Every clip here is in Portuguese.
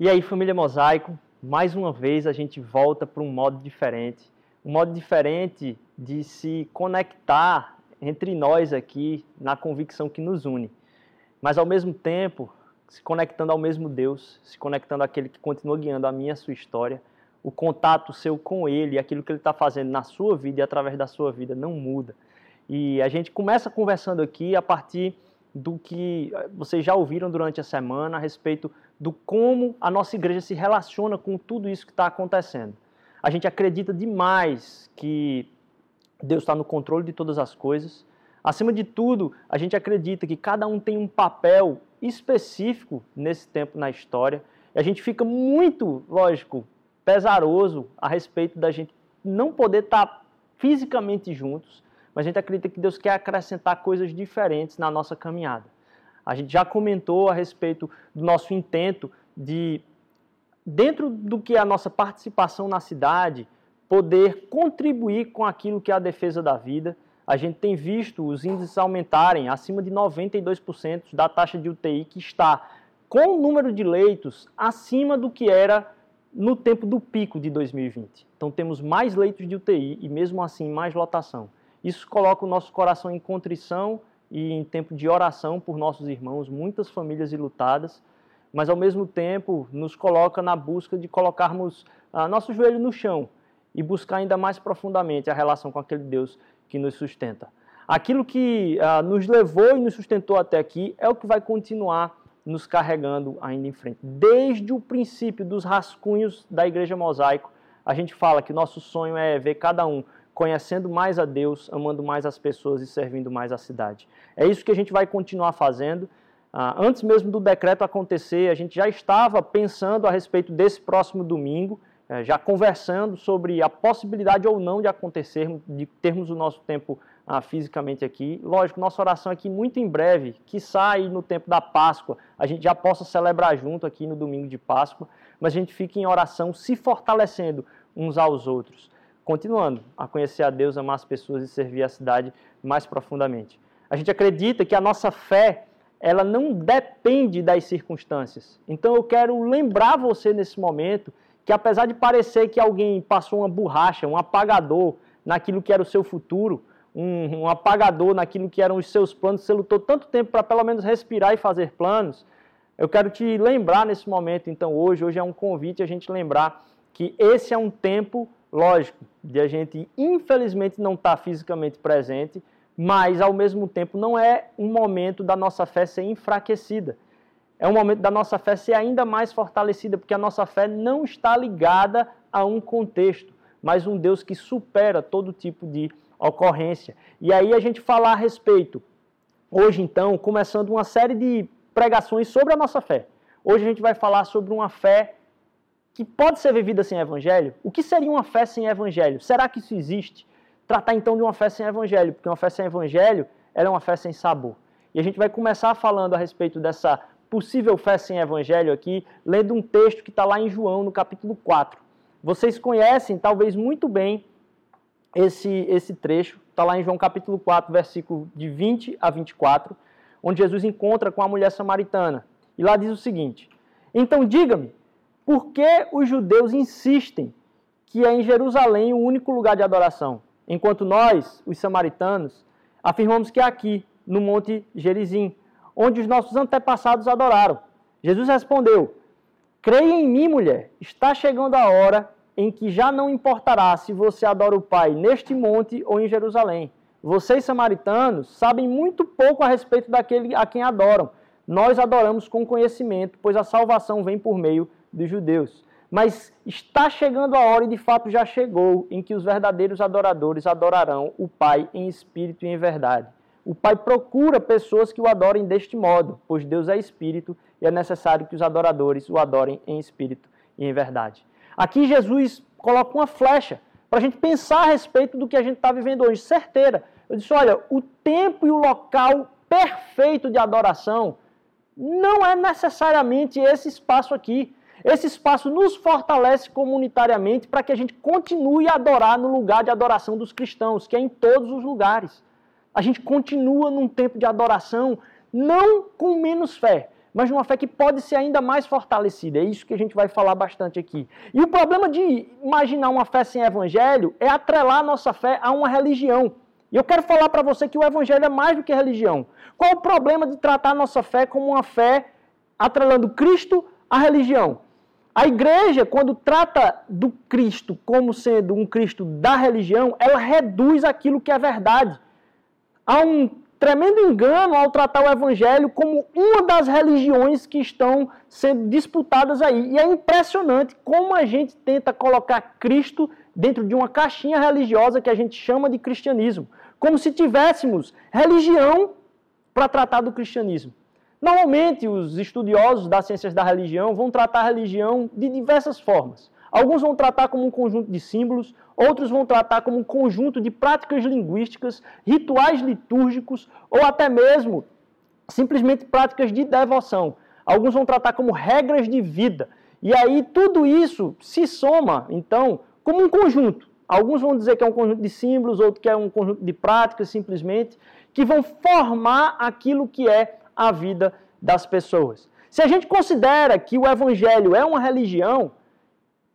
E aí, família Mosaico, mais uma vez a gente volta para um modo diferente. Um modo diferente de se conectar entre nós aqui na convicção que nos une. Mas ao mesmo tempo, se conectando ao mesmo Deus, se conectando àquele que continua guiando a minha a sua história. O contato seu com Ele, aquilo que Ele está fazendo na sua vida e através da sua vida não muda. E a gente começa conversando aqui a partir do que vocês já ouviram durante a semana a respeito do como a nossa igreja se relaciona com tudo isso que está acontecendo. A gente acredita demais que Deus está no controle de todas as coisas. Acima de tudo, a gente acredita que cada um tem um papel específico nesse tempo na história. E a gente fica muito, lógico, pesaroso a respeito da gente não poder estar fisicamente juntos, mas a gente acredita que Deus quer acrescentar coisas diferentes na nossa caminhada. A gente já comentou a respeito do nosso intento de, dentro do que é a nossa participação na cidade, poder contribuir com aquilo que é a defesa da vida. A gente tem visto os índices aumentarem acima de 92% da taxa de UTI, que está com o número de leitos acima do que era no tempo do pico de 2020. Então temos mais leitos de UTI e mesmo assim mais lotação. Isso coloca o nosso coração em contrição e em tempo de oração por nossos irmãos, muitas famílias ilutadas, mas ao mesmo tempo nos coloca na busca de colocarmos ah, nosso joelho no chão e buscar ainda mais profundamente a relação com aquele Deus que nos sustenta. Aquilo que ah, nos levou e nos sustentou até aqui é o que vai continuar nos carregando ainda em frente. Desde o princípio dos rascunhos da Igreja Mosaico, a gente fala que nosso sonho é ver cada um conhecendo mais a Deus, amando mais as pessoas e servindo mais a cidade. É isso que a gente vai continuar fazendo. Ah, antes mesmo do decreto acontecer, a gente já estava pensando a respeito desse próximo domingo, eh, já conversando sobre a possibilidade ou não de acontecer, de termos o nosso tempo ah, fisicamente aqui. Lógico, nossa oração aqui muito em breve, que sai no tempo da Páscoa, a gente já possa celebrar junto aqui no domingo de Páscoa, mas a gente fica em oração se fortalecendo uns aos outros continuando a conhecer a Deus, amar as pessoas e servir a cidade mais profundamente. A gente acredita que a nossa fé, ela não depende das circunstâncias. Então eu quero lembrar você nesse momento que apesar de parecer que alguém passou uma borracha, um apagador naquilo que era o seu futuro, um, um apagador naquilo que eram os seus planos, você lutou tanto tempo para pelo menos respirar e fazer planos, eu quero te lembrar nesse momento, então hoje, hoje é um convite a gente lembrar que esse é um tempo lógico, de a gente infelizmente não estar tá fisicamente presente, mas ao mesmo tempo não é um momento da nossa fé ser enfraquecida. É um momento da nossa fé ser ainda mais fortalecida, porque a nossa fé não está ligada a um contexto, mas um Deus que supera todo tipo de ocorrência. E aí a gente falar a respeito, hoje então, começando uma série de pregações sobre a nossa fé. Hoje a gente vai falar sobre uma fé que pode ser vivida sem evangelho, o que seria uma fé sem evangelho? Será que isso existe? Tratar então de uma fé sem evangelho, porque uma fé sem evangelho é uma fé sem sabor. E a gente vai começar falando a respeito dessa possível fé sem evangelho aqui, lendo um texto que está lá em João, no capítulo 4. Vocês conhecem, talvez muito bem, esse, esse trecho, está lá em João capítulo 4, versículo de 20 a 24, onde Jesus encontra com a mulher samaritana. E lá diz o seguinte: Então diga-me, por que os judeus insistem que é em Jerusalém o único lugar de adoração, enquanto nós, os samaritanos, afirmamos que é aqui, no Monte Gerizim, onde os nossos antepassados adoraram? Jesus respondeu: Creia em mim, mulher, está chegando a hora em que já não importará se você adora o Pai neste monte ou em Jerusalém. Vocês, samaritanos, sabem muito pouco a respeito daquele a quem adoram. Nós adoramos com conhecimento, pois a salvação vem por meio dos judeus. Mas está chegando a hora, e de fato já chegou, em que os verdadeiros adoradores adorarão o Pai em espírito e em verdade. O Pai procura pessoas que o adorem deste modo, pois Deus é espírito e é necessário que os adoradores o adorem em espírito e em verdade. Aqui Jesus coloca uma flecha para a gente pensar a respeito do que a gente está vivendo hoje, certeira. Eu disse: olha, o tempo e o local perfeito de adoração não é necessariamente esse espaço aqui. Esse espaço nos fortalece comunitariamente para que a gente continue a adorar no lugar de adoração dos cristãos, que é em todos os lugares. A gente continua num tempo de adoração, não com menos fé, mas numa fé que pode ser ainda mais fortalecida. É isso que a gente vai falar bastante aqui. E o problema de imaginar uma fé sem evangelho é atrelar a nossa fé a uma religião. E eu quero falar para você que o evangelho é mais do que religião. Qual o problema de tratar a nossa fé como uma fé atrelando Cristo à religião? A igreja, quando trata do Cristo como sendo um Cristo da religião, ela reduz aquilo que é verdade. Há um tremendo engano ao tratar o evangelho como uma das religiões que estão sendo disputadas aí. E é impressionante como a gente tenta colocar Cristo dentro de uma caixinha religiosa que a gente chama de cristianismo, como se tivéssemos religião para tratar do cristianismo. Normalmente, os estudiosos das ciências da religião vão tratar a religião de diversas formas. Alguns vão tratar como um conjunto de símbolos, outros vão tratar como um conjunto de práticas linguísticas, rituais litúrgicos ou até mesmo simplesmente práticas de devoção. Alguns vão tratar como regras de vida. E aí tudo isso se soma, então, como um conjunto. Alguns vão dizer que é um conjunto de símbolos, outros que é um conjunto de práticas, simplesmente, que vão formar aquilo que é a vida das pessoas. Se a gente considera que o evangelho é uma religião,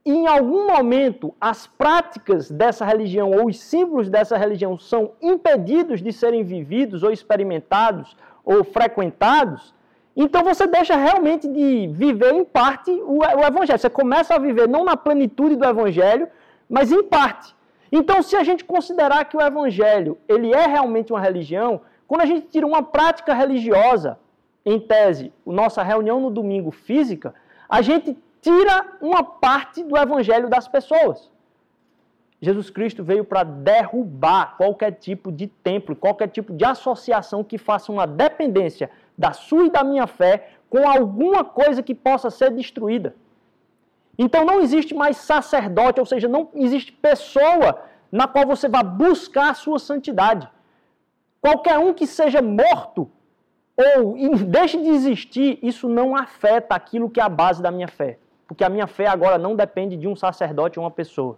em algum momento as práticas dessa religião ou os símbolos dessa religião são impedidos de serem vividos ou experimentados ou frequentados, então você deixa realmente de viver em parte o, evangelho. Você começa a viver não na plenitude do evangelho, mas em parte. Então, se a gente considerar que o evangelho ele é realmente uma religião, quando a gente tira uma prática religiosa, em tese, nossa reunião no domingo física, a gente tira uma parte do evangelho das pessoas. Jesus Cristo veio para derrubar qualquer tipo de templo, qualquer tipo de associação que faça uma dependência da sua e da minha fé com alguma coisa que possa ser destruída. Então não existe mais sacerdote, ou seja, não existe pessoa na qual você vai buscar a sua santidade. Qualquer um que seja morto ou deixe de existir, isso não afeta aquilo que é a base da minha fé. Porque a minha fé agora não depende de um sacerdote ou uma pessoa.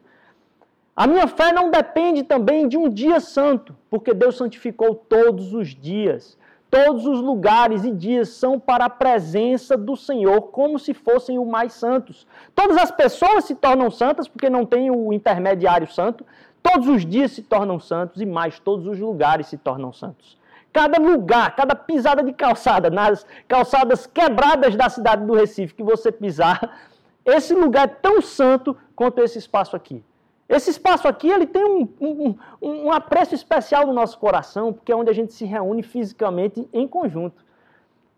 A minha fé não depende também de um dia santo, porque Deus santificou todos os dias. Todos os lugares e dias são para a presença do Senhor, como se fossem os mais santos. Todas as pessoas se tornam santas porque não tem o intermediário santo. Todos os dias se tornam santos e mais, todos os lugares se tornam santos. Cada lugar, cada pisada de calçada, nas calçadas quebradas da cidade do Recife que você pisar, esse lugar é tão santo quanto esse espaço aqui. Esse espaço aqui ele tem um, um, um apreço especial no nosso coração, porque é onde a gente se reúne fisicamente em conjunto.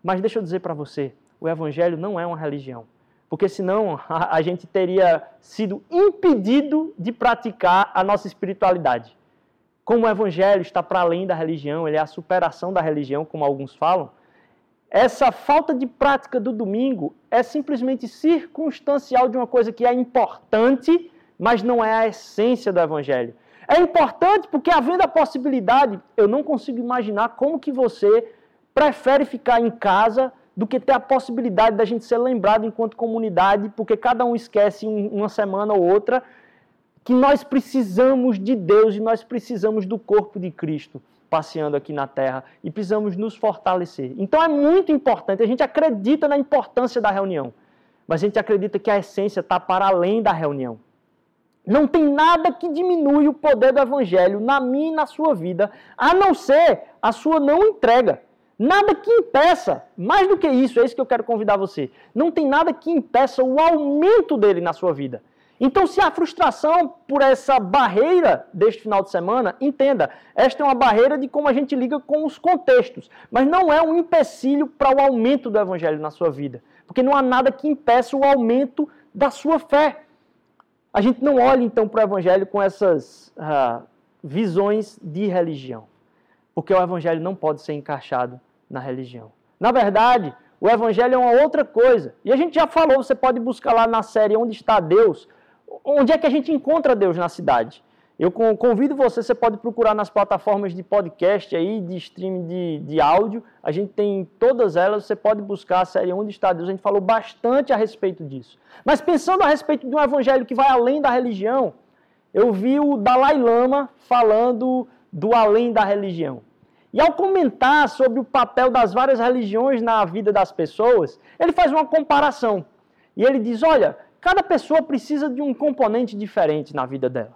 Mas deixa eu dizer para você, o Evangelho não é uma religião porque senão a, a gente teria sido impedido de praticar a nossa espiritualidade. Como o evangelho está para além da religião, ele é a superação da religião, como alguns falam, essa falta de prática do domingo é simplesmente circunstancial de uma coisa que é importante, mas não é a essência do evangelho. É importante porque havendo a possibilidade, eu não consigo imaginar como que você prefere ficar em casa do que ter a possibilidade da gente ser lembrado enquanto comunidade, porque cada um esquece uma semana ou outra que nós precisamos de Deus e nós precisamos do corpo de Cristo passeando aqui na terra e precisamos nos fortalecer. Então é muito importante, a gente acredita na importância da reunião, mas a gente acredita que a essência está para além da reunião. Não tem nada que diminui o poder do evangelho na minha e na sua vida, a não ser a sua não entrega. Nada que impeça, mais do que isso, é isso que eu quero convidar você. Não tem nada que impeça o aumento dele na sua vida. Então, se há frustração por essa barreira deste final de semana, entenda, esta é uma barreira de como a gente liga com os contextos, mas não é um empecilho para o aumento do evangelho na sua vida, porque não há nada que impeça o aumento da sua fé. A gente não olha então para o evangelho com essas uh, visões de religião, porque o evangelho não pode ser encaixado na religião. Na verdade, o evangelho é uma outra coisa. E a gente já falou, você pode buscar lá na série Onde está Deus? Onde é que a gente encontra Deus na cidade? Eu convido você, você pode procurar nas plataformas de podcast aí, de streaming de, de áudio. A gente tem todas elas, você pode buscar a série Onde está Deus. A gente falou bastante a respeito disso. Mas pensando a respeito de um evangelho que vai além da religião, eu vi o Dalai Lama falando do além da religião. E ao comentar sobre o papel das várias religiões na vida das pessoas, ele faz uma comparação. E ele diz: olha, cada pessoa precisa de um componente diferente na vida dela.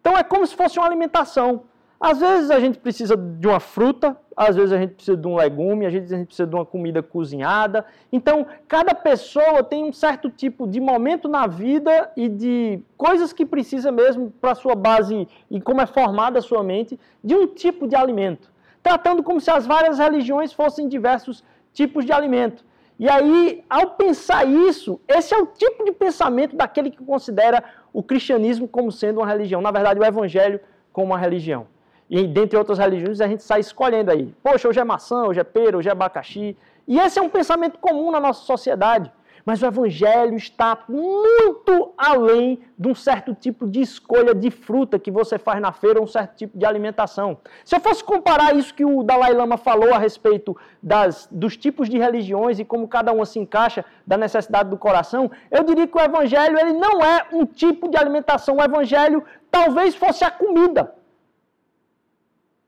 Então é como se fosse uma alimentação. Às vezes a gente precisa de uma fruta, às vezes a gente precisa de um legume, às vezes a gente precisa de uma comida cozinhada. Então, cada pessoa tem um certo tipo de momento na vida e de coisas que precisa mesmo para a sua base e como é formada a sua mente, de um tipo de alimento. Tratando como se as várias religiões fossem diversos tipos de alimento. E aí, ao pensar isso, esse é o tipo de pensamento daquele que considera o cristianismo como sendo uma religião. Na verdade, o evangelho como uma religião. E dentre outras religiões, a gente sai escolhendo aí. Poxa, hoje é maçã, hoje é pera, hoje é abacaxi. E esse é um pensamento comum na nossa sociedade. Mas o evangelho está muito além de um certo tipo de escolha de fruta que você faz na feira, ou um certo tipo de alimentação. Se eu fosse comparar isso que o Dalai Lama falou a respeito das, dos tipos de religiões e como cada uma se encaixa da necessidade do coração, eu diria que o evangelho ele não é um tipo de alimentação. O evangelho talvez fosse a comida.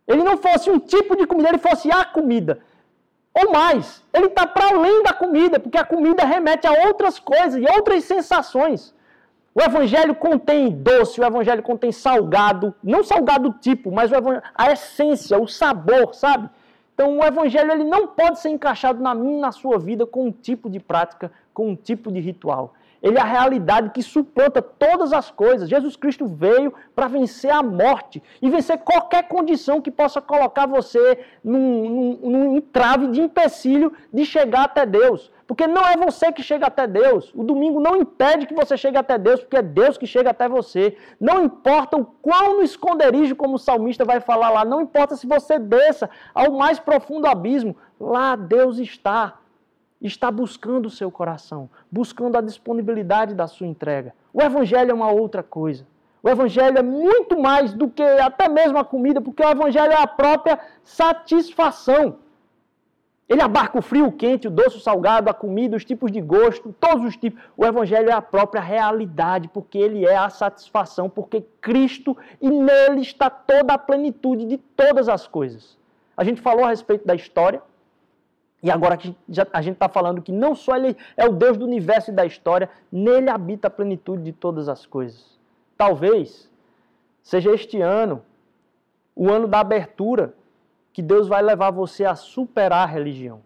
Ele não fosse um tipo de comida, ele fosse a comida. Ou mais, ele está para além da comida, porque a comida remete a outras coisas e outras sensações. O evangelho contém doce, o evangelho contém salgado, não salgado tipo, mas a essência, o sabor, sabe? Então o evangelho ele não pode ser encaixado na minha e na sua vida com um tipo de prática, com um tipo de ritual. Ele é a realidade que suplanta todas as coisas. Jesus Cristo veio para vencer a morte e vencer qualquer condição que possa colocar você num, num, num entrave de empecilho de chegar até Deus. Porque não é você que chega até Deus. O domingo não impede que você chegue até Deus, porque é Deus que chega até você. Não importa o quão no esconderijo, como o salmista vai falar lá, não importa se você desça ao mais profundo abismo, lá Deus está está buscando o seu coração, buscando a disponibilidade da sua entrega. O Evangelho é uma outra coisa. O Evangelho é muito mais do que até mesmo a comida, porque o Evangelho é a própria satisfação. Ele abarca o frio, o quente, o doce, o salgado, a comida, os tipos de gosto, todos os tipos. O Evangelho é a própria realidade, porque ele é a satisfação, porque Cristo e nele está toda a plenitude de todas as coisas. A gente falou a respeito da história, e agora que a gente está falando que não só Ele é o Deus do universo e da história, nele habita a plenitude de todas as coisas. Talvez seja este ano, o ano da abertura, que Deus vai levar você a superar a religião.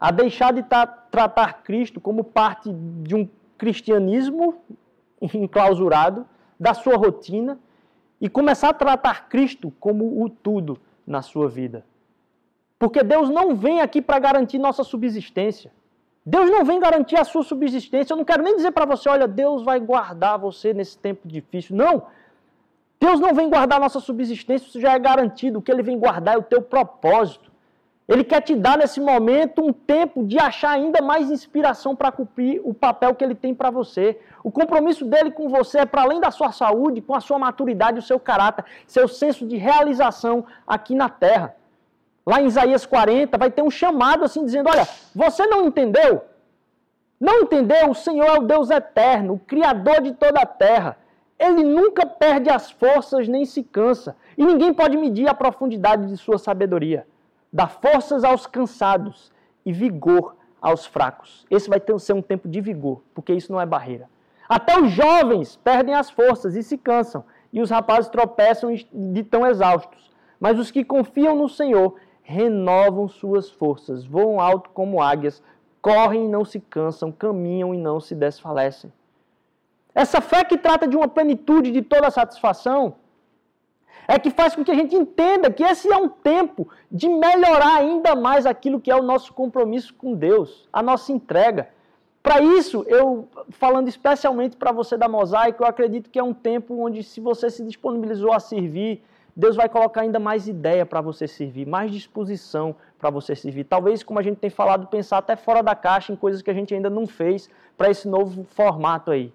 A deixar de tratar Cristo como parte de um cristianismo enclausurado, da sua rotina, e começar a tratar Cristo como o tudo na sua vida. Porque Deus não vem aqui para garantir nossa subsistência. Deus não vem garantir a sua subsistência. Eu não quero nem dizer para você, olha, Deus vai guardar você nesse tempo difícil. Não. Deus não vem guardar nossa subsistência, isso já é garantido. O que ele vem guardar é o teu propósito. Ele quer te dar nesse momento um tempo de achar ainda mais inspiração para cumprir o papel que ele tem para você. O compromisso dele com você é para além da sua saúde, com a sua maturidade, o seu caráter, seu senso de realização aqui na terra. Lá em Isaías 40, vai ter um chamado assim, dizendo: Olha, você não entendeu? Não entendeu? O Senhor é o Deus eterno, o Criador de toda a terra. Ele nunca perde as forças nem se cansa. E ninguém pode medir a profundidade de sua sabedoria. Dá forças aos cansados e vigor aos fracos. Esse vai ter, ser um tempo de vigor, porque isso não é barreira. Até os jovens perdem as forças e se cansam, e os rapazes tropeçam de tão exaustos. Mas os que confiam no Senhor renovam suas forças, voam alto como águias, correm e não se cansam, caminham e não se desfalecem. Essa fé que trata de uma plenitude de toda satisfação é que faz com que a gente entenda que esse é um tempo de melhorar ainda mais aquilo que é o nosso compromisso com Deus, a nossa entrega. Para isso, eu falando especialmente para você da Mosaico, eu acredito que é um tempo onde se você se disponibilizou a servir, Deus vai colocar ainda mais ideia para você servir, mais disposição para você servir. Talvez, como a gente tem falado, pensar até fora da caixa em coisas que a gente ainda não fez para esse novo formato aí.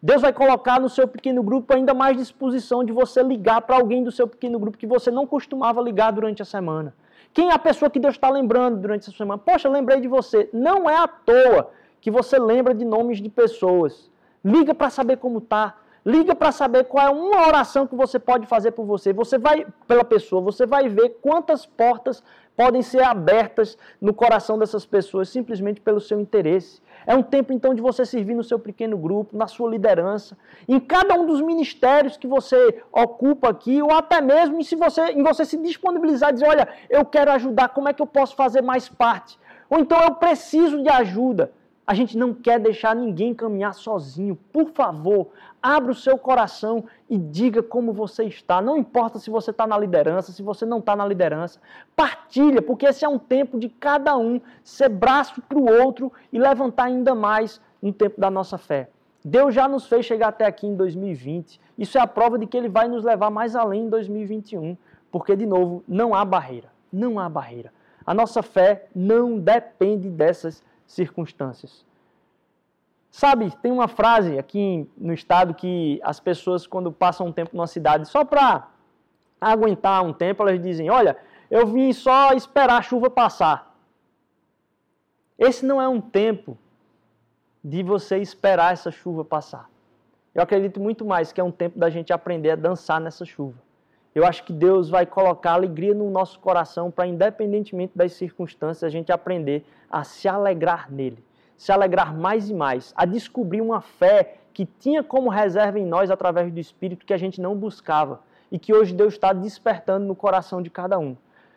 Deus vai colocar no seu pequeno grupo ainda mais disposição de você ligar para alguém do seu pequeno grupo que você não costumava ligar durante a semana. Quem é a pessoa que Deus está lembrando durante essa semana? Poxa, lembrei de você. Não é à toa que você lembra de nomes de pessoas. Liga para saber como está Liga para saber qual é uma oração que você pode fazer por você. Você vai pela pessoa, você vai ver quantas portas podem ser abertas no coração dessas pessoas simplesmente pelo seu interesse. É um tempo então de você servir no seu pequeno grupo, na sua liderança, em cada um dos ministérios que você ocupa aqui, ou até mesmo em, se você, em você se disponibilizar e dizer: olha, eu quero ajudar, como é que eu posso fazer mais parte? Ou então eu preciso de ajuda. A gente não quer deixar ninguém caminhar sozinho. Por favor, abra o seu coração e diga como você está. Não importa se você está na liderança, se você não está na liderança. Partilha, porque esse é um tempo de cada um ser braço para o outro e levantar ainda mais no tempo da nossa fé. Deus já nos fez chegar até aqui em 2020. Isso é a prova de que Ele vai nos levar mais além em 2021. Porque, de novo, não há barreira. Não há barreira. A nossa fé não depende dessas circunstâncias. Sabe, tem uma frase aqui no estado que as pessoas, quando passam um tempo numa cidade, só para aguentar um tempo, elas dizem: Olha, eu vim só esperar a chuva passar. Esse não é um tempo de você esperar essa chuva passar. Eu acredito muito mais que é um tempo da gente aprender a dançar nessa chuva. Eu acho que Deus vai colocar alegria no nosso coração para, independentemente das circunstâncias, a gente aprender a se alegrar nele, se alegrar mais e mais, a descobrir uma fé que tinha como reserva em nós através do Espírito que a gente não buscava e que hoje Deus está despertando no coração de cada um.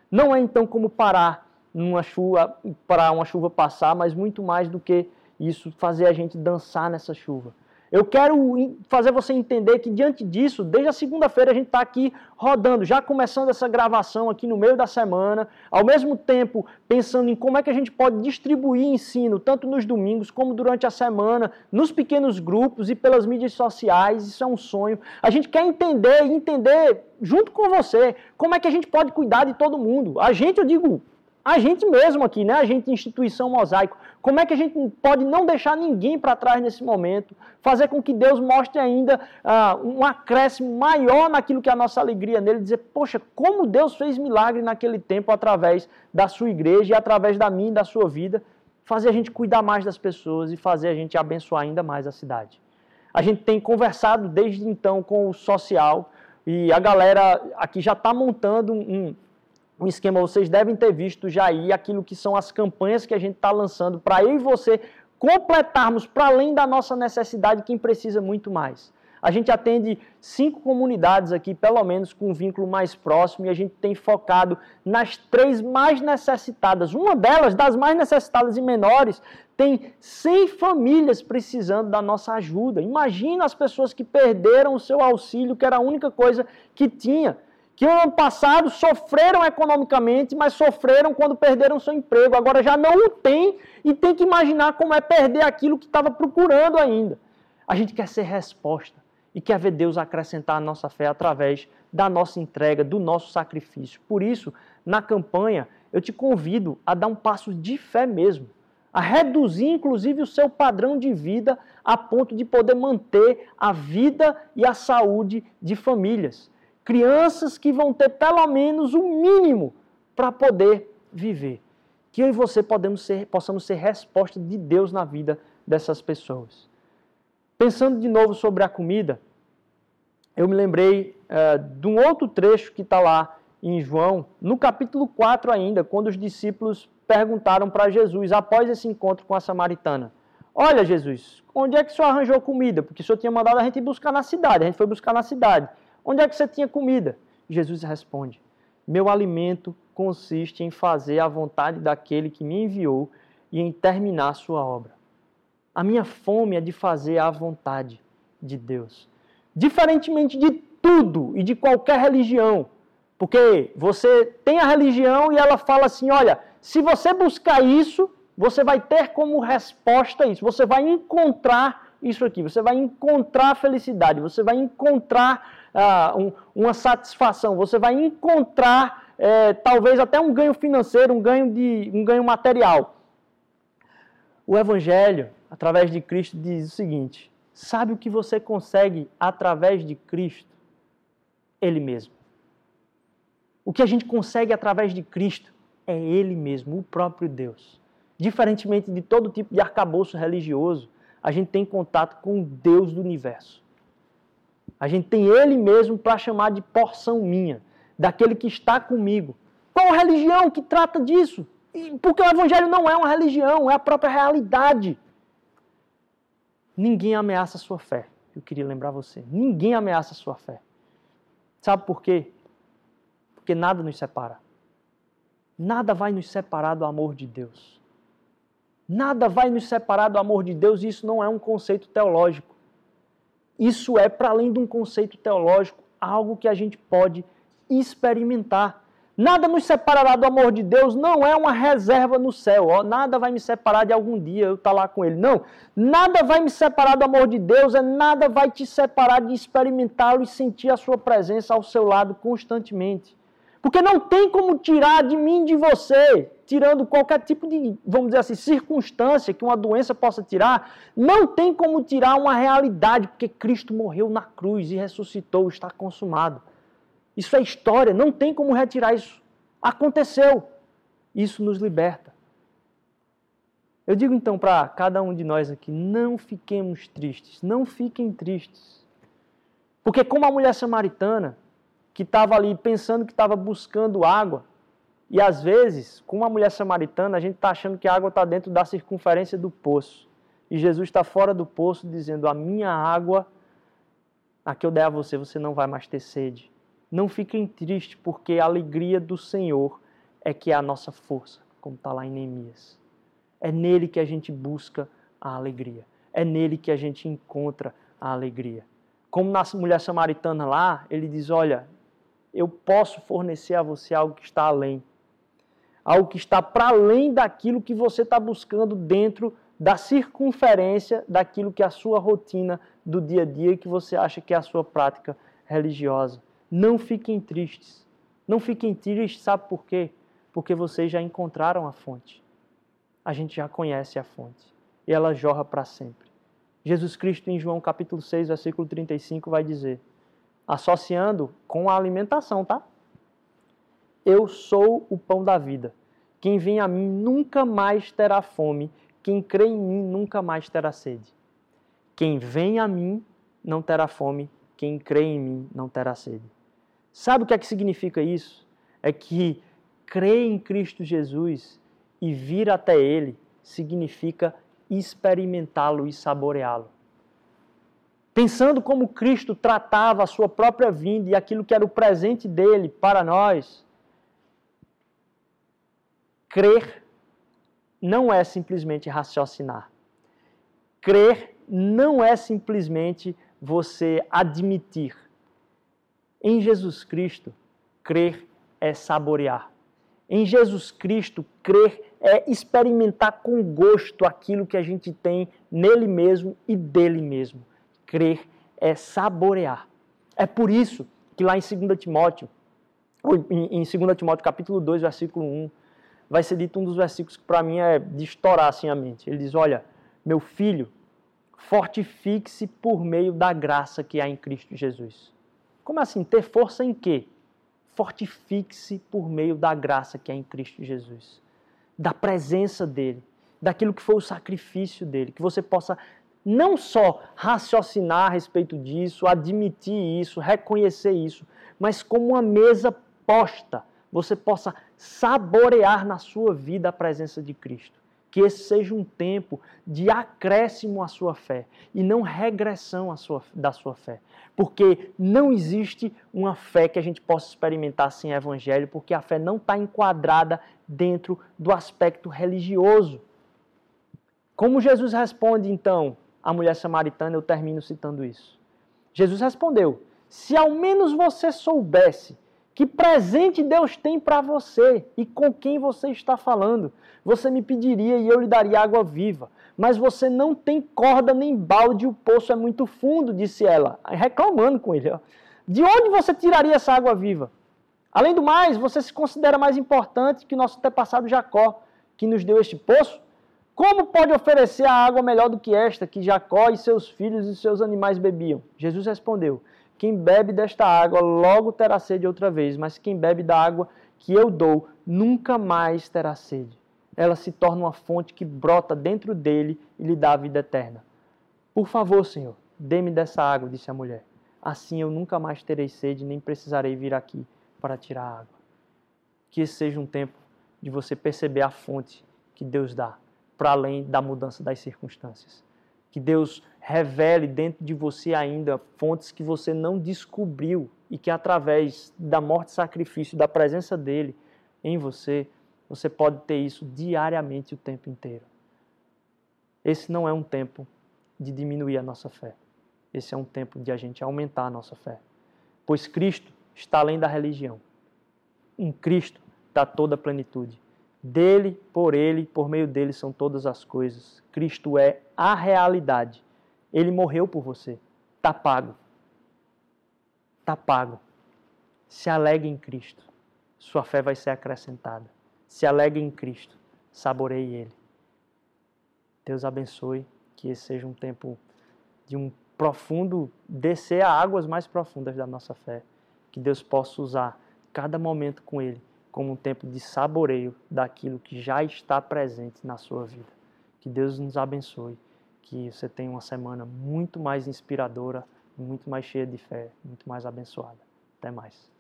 Não é então como parar numa chuva para uma chuva passar, mas muito mais do que isso fazer a gente dançar nessa chuva eu quero fazer você entender que diante disso, desde a segunda-feira a gente está aqui rodando, já começando essa gravação aqui no meio da semana, ao mesmo tempo pensando em como é que a gente pode distribuir ensino, tanto nos domingos como durante a semana, nos pequenos grupos e pelas mídias sociais, isso é um sonho. A gente quer entender e entender junto com você como é que a gente pode cuidar de todo mundo. A gente, eu digo, a gente mesmo aqui, né? A gente, instituição mosaico, como é que a gente pode não deixar ninguém para trás nesse momento? Fazer com que Deus mostre ainda uh, um acréscimo maior naquilo que é a nossa alegria nele, dizer, poxa, como Deus fez milagre naquele tempo através da sua igreja e através da minha e da sua vida, fazer a gente cuidar mais das pessoas e fazer a gente abençoar ainda mais a cidade. A gente tem conversado desde então com o social e a galera aqui já está montando um, um esquema, vocês devem ter visto já aí aquilo que são as campanhas que a gente está lançando para eu e você completarmos para além da nossa necessidade quem precisa muito mais. A gente atende cinco comunidades aqui, pelo menos com um vínculo mais próximo, e a gente tem focado nas três mais necessitadas. Uma delas, das mais necessitadas e menores, tem 100 famílias precisando da nossa ajuda. Imagina as pessoas que perderam o seu auxílio, que era a única coisa que tinha que no ano passado sofreram economicamente, mas sofreram quando perderam seu emprego. Agora já não o tem e tem que imaginar como é perder aquilo que estava procurando ainda. A gente quer ser resposta e quer ver Deus acrescentar a nossa fé através da nossa entrega, do nosso sacrifício. Por isso, na campanha, eu te convido a dar um passo de fé mesmo, a reduzir inclusive o seu padrão de vida a ponto de poder manter a vida e a saúde de famílias crianças que vão ter pelo menos o um mínimo para poder viver. Que eu e você podemos ser, possamos ser resposta de Deus na vida dessas pessoas. Pensando de novo sobre a comida, eu me lembrei uh, de um outro trecho que está lá em João, no capítulo 4 ainda, quando os discípulos perguntaram para Jesus, após esse encontro com a samaritana: Olha, Jesus, onde é que o senhor arranjou comida? Porque o senhor tinha mandado a gente buscar na cidade, a gente foi buscar na cidade. Onde é que você tinha comida? Jesus responde: Meu alimento consiste em fazer a vontade daquele que me enviou e em terminar sua obra. A minha fome é de fazer a vontade de Deus. Diferentemente de tudo e de qualquer religião. Porque você tem a religião e ela fala assim: olha, se você buscar isso, você vai ter como resposta isso, você vai encontrar isso aqui, você vai encontrar felicidade, você vai encontrar ah, um, uma satisfação, você vai encontrar é, talvez até um ganho financeiro, um ganho, de, um ganho material. O Evangelho, através de Cristo, diz o seguinte: sabe o que você consegue através de Cristo? Ele mesmo. O que a gente consegue através de Cristo é Ele mesmo, o próprio Deus. Diferentemente de todo tipo de arcabouço religioso, a gente tem contato com o Deus do universo. A gente tem Ele mesmo para chamar de porção minha, daquele que está comigo. Qual religião que trata disso? Porque o Evangelho não é uma religião, é a própria realidade. Ninguém ameaça a sua fé. Eu queria lembrar você. Ninguém ameaça a sua fé. Sabe por quê? Porque nada nos separa. Nada vai nos separar do amor de Deus. Nada vai nos separar do amor de Deus, isso não é um conceito teológico. Isso é, para além de um conceito teológico, algo que a gente pode experimentar. Nada nos separará do amor de Deus, não é uma reserva no céu. Ó, nada vai me separar de algum dia eu estar tá lá com Ele. Não. Nada vai me separar do amor de Deus, é nada vai te separar de experimentá-lo e sentir a sua presença ao seu lado constantemente. Porque não tem como tirar de mim, de você, tirando qualquer tipo de, vamos dizer assim, circunstância que uma doença possa tirar, não tem como tirar uma realidade, porque Cristo morreu na cruz e ressuscitou, está consumado. Isso é história, não tem como retirar isso. Aconteceu. Isso nos liberta. Eu digo então para cada um de nós aqui: não fiquemos tristes, não fiquem tristes. Porque, como a mulher samaritana, que estava ali pensando que estava buscando água. E às vezes, com uma mulher samaritana, a gente está achando que a água está dentro da circunferência do poço. E Jesus está fora do poço dizendo: A minha água, a que eu der a você, você não vai mais ter sede. Não fiquem tristes, porque a alegria do Senhor é que é a nossa força, como está lá em Neemias. É nele que a gente busca a alegria. É nele que a gente encontra a alegria. Como na mulher samaritana lá, ele diz: Olha, eu posso fornecer a você algo que está além. Algo que está para além daquilo que você está buscando dentro da circunferência daquilo que é a sua rotina do dia a dia e que você acha que é a sua prática religiosa. Não fiquem tristes. Não fiquem tristes, sabe por quê? Porque vocês já encontraram a fonte. A gente já conhece a fonte. E ela jorra para sempre. Jesus Cristo, em João capítulo 6, versículo 35, vai dizer: associando com a alimentação, tá? Eu sou o pão da vida. Quem vem a mim nunca mais terá fome. Quem crê em mim nunca mais terá sede. Quem vem a mim não terá fome. Quem crê em mim não terá sede. Sabe o que é que significa isso? É que crer em Cristo Jesus e vir até Ele significa experimentá-lo e saboreá-lo pensando como Cristo tratava a sua própria vinda e aquilo que era o presente dele para nós, crer não é simplesmente raciocinar. Crer não é simplesmente você admitir. Em Jesus Cristo, crer é saborear. Em Jesus Cristo, crer é experimentar com gosto aquilo que a gente tem nele mesmo e dele mesmo crer é saborear. É por isso que lá em 2 Timóteo, em 2 Timóteo capítulo 2, versículo 1, vai ser dito um dos versículos que para mim é de estourar assim a mente. Ele diz: Olha, meu filho, fortifique-se por meio da graça que há em Cristo Jesus. Como assim? Ter força em quê? Fortifique-se por meio da graça que há em Cristo Jesus, da presença dele, daquilo que foi o sacrifício dele, que você possa não só raciocinar a respeito disso, admitir isso, reconhecer isso, mas como uma mesa posta, você possa saborear na sua vida a presença de Cristo. Que esse seja um tempo de acréscimo à sua fé e não regressão à sua, da sua fé. Porque não existe uma fé que a gente possa experimentar sem evangelho, porque a fé não está enquadrada dentro do aspecto religioso. Como Jesus responde então a mulher samaritana, eu termino citando isso. Jesus respondeu: Se ao menos você soubesse que presente Deus tem para você e com quem você está falando, você me pediria e eu lhe daria água viva. Mas você não tem corda nem balde, o poço é muito fundo, disse ela, reclamando com ele. De onde você tiraria essa água viva? Além do mais, você se considera mais importante que nosso antepassado Jacó, que nos deu este poço? Como pode oferecer a água melhor do que esta, que Jacó e seus filhos e seus animais bebiam? Jesus respondeu: Quem bebe desta água logo terá sede outra vez, mas quem bebe da água que eu dou nunca mais terá sede. Ela se torna uma fonte que brota dentro dele e lhe dá a vida eterna. Por favor, Senhor, dê-me dessa água, disse a mulher. assim eu nunca mais terei sede, nem precisarei vir aqui para tirar água. Que esse seja um tempo de você perceber a fonte que Deus dá, para além da mudança das circunstâncias. Que Deus revele dentro de você ainda fontes que você não descobriu e que através da morte e sacrifício, da presença dele em você, você pode ter isso diariamente o tempo inteiro. Esse não é um tempo de diminuir a nossa fé. Esse é um tempo de a gente aumentar a nossa fé. Pois Cristo está além da religião. Em Cristo está toda a plenitude. Dele, por ele, por meio dele são todas as coisas. Cristo é a realidade. Ele morreu por você. Está pago. Está pago. Se alegre em Cristo. Sua fé vai ser acrescentada. Se alegre em Cristo. Saboreie Ele. Deus abençoe. Que esse seja um tempo de um profundo descer a águas mais profundas da nossa fé. Que Deus possa usar cada momento com Ele como um tempo de saboreio daquilo que já está presente na sua vida. Que Deus nos abençoe. Que você tenha uma semana muito mais inspiradora, muito mais cheia de fé, muito mais abençoada. Até mais.